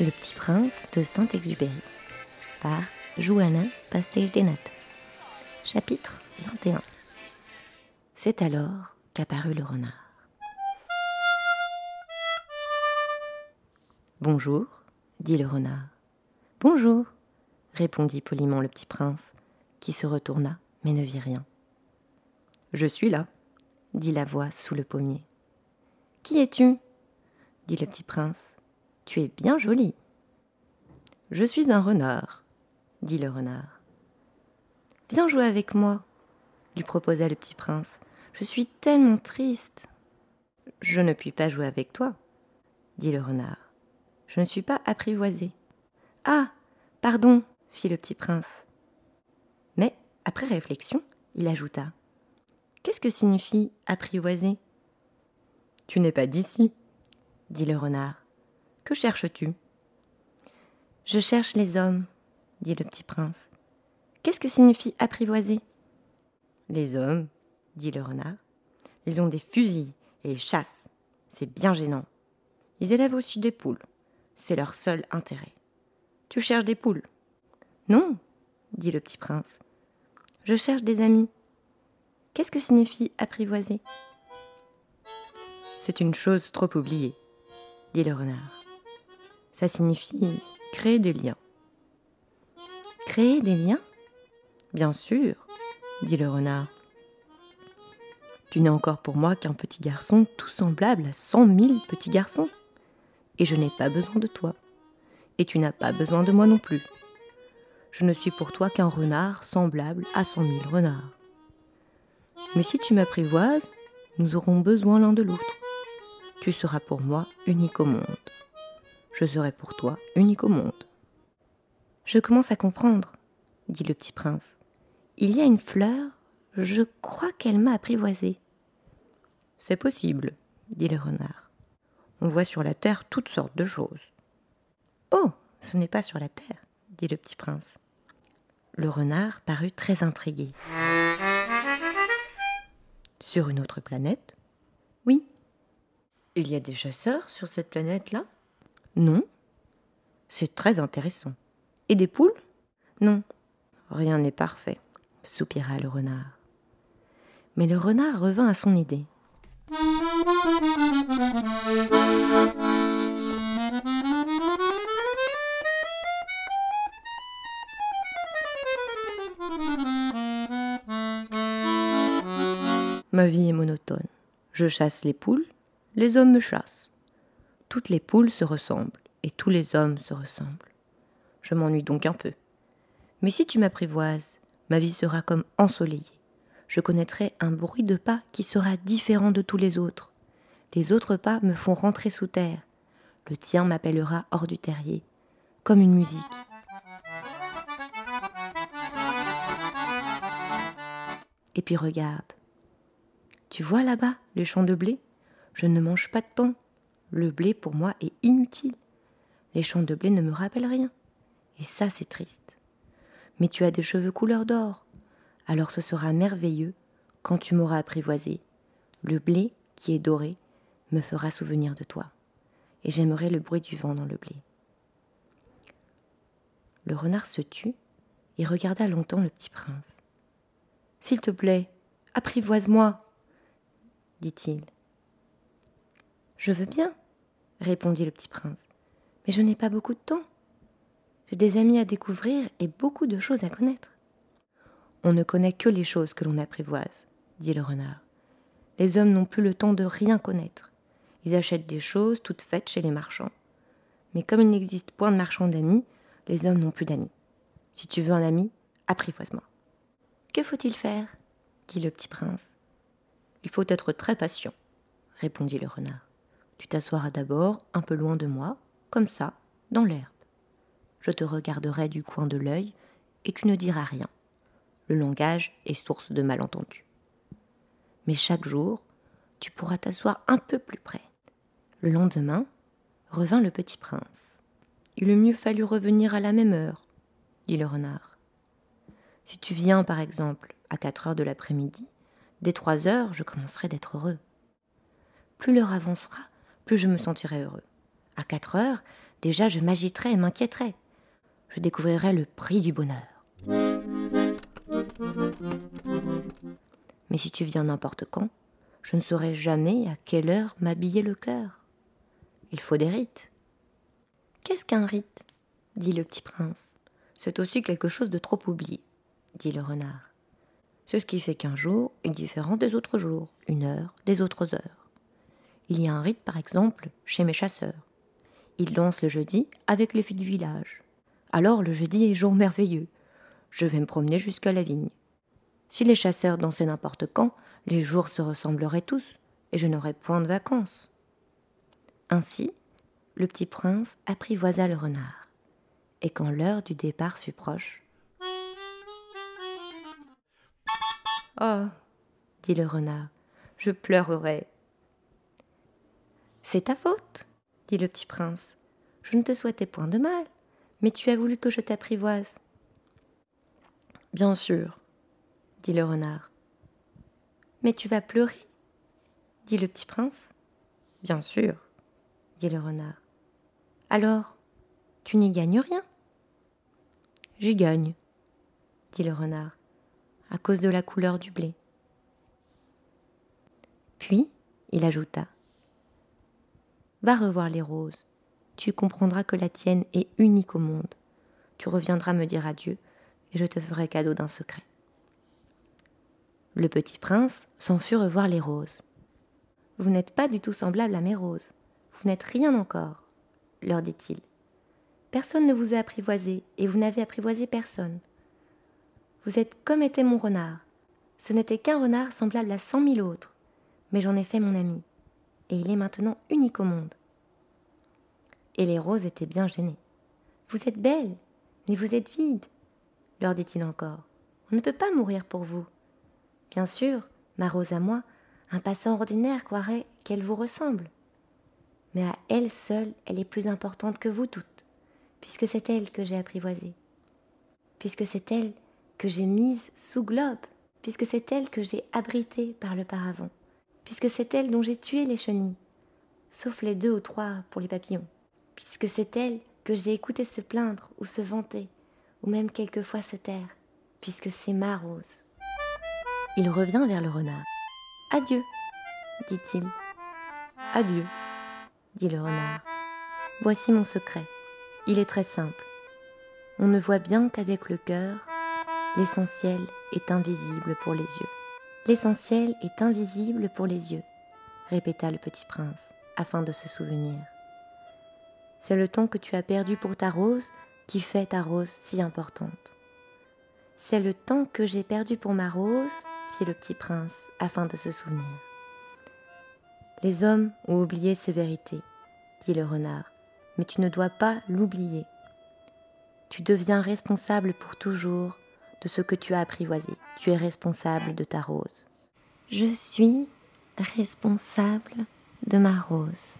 Le petit prince de Saint-Exupéry par des Nattes. Chapitre 21 C'est alors qu'apparut le renard. Bonjour, dit le renard. Bonjour, répondit poliment le petit prince, qui se retourna mais ne vit rien. Je suis là, dit la voix sous le pommier. Qui es-tu? dit le petit prince. Tu es bien joli. Je suis un renard, dit le renard. Viens jouer avec moi, lui proposa le petit prince. Je suis tellement triste. Je ne puis pas jouer avec toi, dit le renard. Je ne suis pas apprivoisé. Ah. Pardon, fit le petit prince. Mais, après réflexion, il ajouta. Qu'est-ce que signifie apprivoiser? Tu n'es pas d'ici, dit le renard. Que cherches-tu? Je cherche les hommes, dit le petit prince. Qu'est-ce que signifie apprivoiser? Les hommes, dit le renard. Ils ont des fusils et ils chassent. C'est bien gênant. Ils élèvent aussi des poules. C'est leur seul intérêt. Tu cherches des poules? Non, dit le petit prince. Je cherche des amis. Qu'est-ce que signifie apprivoiser? C'est une chose trop oubliée, dit le renard. Ça signifie créer des liens. Créer des liens? Bien sûr, dit le renard. Tu n'es encore pour moi qu'un petit garçon tout semblable à cent mille petits garçons. Et je n'ai pas besoin de toi. Et tu n'as pas besoin de moi non plus. Je ne suis pour toi qu'un renard semblable à cent mille renards. Mais si tu m'apprivoises, nous aurons besoin l'un de l'autre. Tu seras pour moi unique au monde je serai pour toi unique au monde. Je commence à comprendre, dit le petit prince. Il y a une fleur, je crois qu'elle m'a apprivoisé. C'est possible, dit le renard. On voit sur la terre toutes sortes de choses. Oh, ce n'est pas sur la terre, dit le petit prince. Le renard parut très intrigué. Sur une autre planète? Oui. Il y a des chasseurs sur cette planète-là? Non. C'est très intéressant. Et des poules? Non. Rien n'est parfait, soupira le renard. Mais le renard revint à son idée. Ma vie est monotone. Je chasse les poules, les hommes me chassent toutes les poules se ressemblent et tous les hommes se ressemblent. Je m'ennuie donc un peu. Mais si tu m'apprivoises, ma vie sera comme ensoleillée. Je connaîtrai un bruit de pas qui sera différent de tous les autres. Les autres pas me font rentrer sous terre. Le tien m'appellera hors du terrier, comme une musique. Et puis regarde. Tu vois là-bas le champ de blé? Je ne mange pas de pain, le blé pour moi est inutile. Les champs de blé ne me rappellent rien. Et ça, c'est triste. Mais tu as des cheveux couleur d'or. Alors ce sera merveilleux quand tu m'auras apprivoisé. Le blé, qui est doré, me fera souvenir de toi. Et j'aimerai le bruit du vent dans le blé. Le renard se tut et regarda longtemps le petit prince. S'il te plaît, apprivoise-moi, dit-il. Je veux bien, répondit le petit prince. Mais je n'ai pas beaucoup de temps. J'ai des amis à découvrir et beaucoup de choses à connaître. On ne connaît que les choses que l'on apprivoise, dit le renard. Les hommes n'ont plus le temps de rien connaître. Ils achètent des choses toutes faites chez les marchands. Mais comme il n'existe point de marchands d'amis, les hommes n'ont plus d'amis. Si tu veux un ami, apprivoise-moi. Que faut-il faire? dit le petit prince. Il faut être très patient, répondit le renard. Tu t'assoiras d'abord un peu loin de moi, comme ça, dans l'herbe. Je te regarderai du coin de l'œil et tu ne diras rien. Le langage est source de malentendus. Mais chaque jour, tu pourras t'asseoir un peu plus près. Le lendemain, revint le petit prince. Il eût mieux fallu revenir à la même heure, dit le renard. Si tu viens, par exemple, à quatre heures de l'après-midi, dès trois heures, je commencerai d'être heureux. Plus l'heure avancera, plus je me sentirai heureux. À quatre heures, déjà je m'agiterais et m'inquiéterais. Je découvrirais le prix du bonheur. Mais si tu viens n'importe quand, je ne saurais jamais à quelle heure m'habiller le cœur. Il faut des rites. Qu'est-ce qu'un rite? dit le petit prince. C'est aussi quelque chose de trop oublié, dit le renard. C'est ce qui fait qu'un jour est différent des autres jours, une heure des autres heures. Il y a un rite, par exemple, chez mes chasseurs. Ils dansent le jeudi avec les filles du village. Alors le jeudi est jour merveilleux. Je vais me promener jusqu'à la vigne. Si les chasseurs dansaient n'importe quand, les jours se ressembleraient tous, et je n'aurais point de vacances. Ainsi, le petit prince apprivoisa le renard, et quand l'heure du départ fut proche, Oh, dit le renard, je pleurerai. C'est ta faute, dit le petit prince. Je ne te souhaitais point de mal, mais tu as voulu que je t'apprivoise. Bien sûr, dit le renard. Mais tu vas pleurer, dit le petit prince. Bien sûr, dit le renard. Alors, tu n'y gagnes rien? J'y gagne, dit le renard, à cause de la couleur du blé. Puis, il ajouta Va revoir les roses. Tu comprendras que la tienne est unique au monde. Tu reviendras me dire adieu et je te ferai cadeau d'un secret. Le petit prince s'en fut revoir les roses. Vous n'êtes pas du tout semblable à mes roses. Vous n'êtes rien encore, leur dit-il. Personne ne vous a apprivoisé, et vous n'avez apprivoisé personne. Vous êtes comme était mon renard. Ce n'était qu'un renard semblable à cent mille autres, mais j'en ai fait mon ami, et il est maintenant unique au monde. Et les roses étaient bien gênées. Vous êtes belle, mais vous êtes vide, leur dit-il encore. On ne peut pas mourir pour vous. Bien sûr, ma rose à moi, un passant ordinaire croirait qu'elle vous ressemble. Mais à elle seule, elle est plus importante que vous toutes, puisque c'est elle que j'ai apprivoisée, puisque c'est elle que j'ai mise sous globe, puisque c'est elle que j'ai abritée par le paravent, puisque c'est elle dont j'ai tué les chenilles, sauf les deux ou trois pour les papillons, puisque c'est elle que j'ai écouté se plaindre ou se vanter, ou même quelquefois se taire, puisque c'est ma rose. Il revient vers le renard. Adieu, dit-il. Adieu, dit le renard. Voici mon secret. Il est très simple. On ne voit bien qu'avec le cœur, l'essentiel est invisible pour les yeux. L'essentiel est invisible pour les yeux, répéta le petit prince, afin de se souvenir. C'est le temps que tu as perdu pour ta rose qui fait ta rose si importante. C'est le temps que j'ai perdu pour ma rose fit le petit prince afin de se souvenir. Les hommes ont oublié ces vérités, dit le renard, mais tu ne dois pas l'oublier. Tu deviens responsable pour toujours de ce que tu as apprivoisé. Tu es responsable de ta rose. Je suis responsable de ma rose,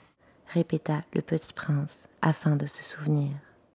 répéta le petit prince afin de se souvenir.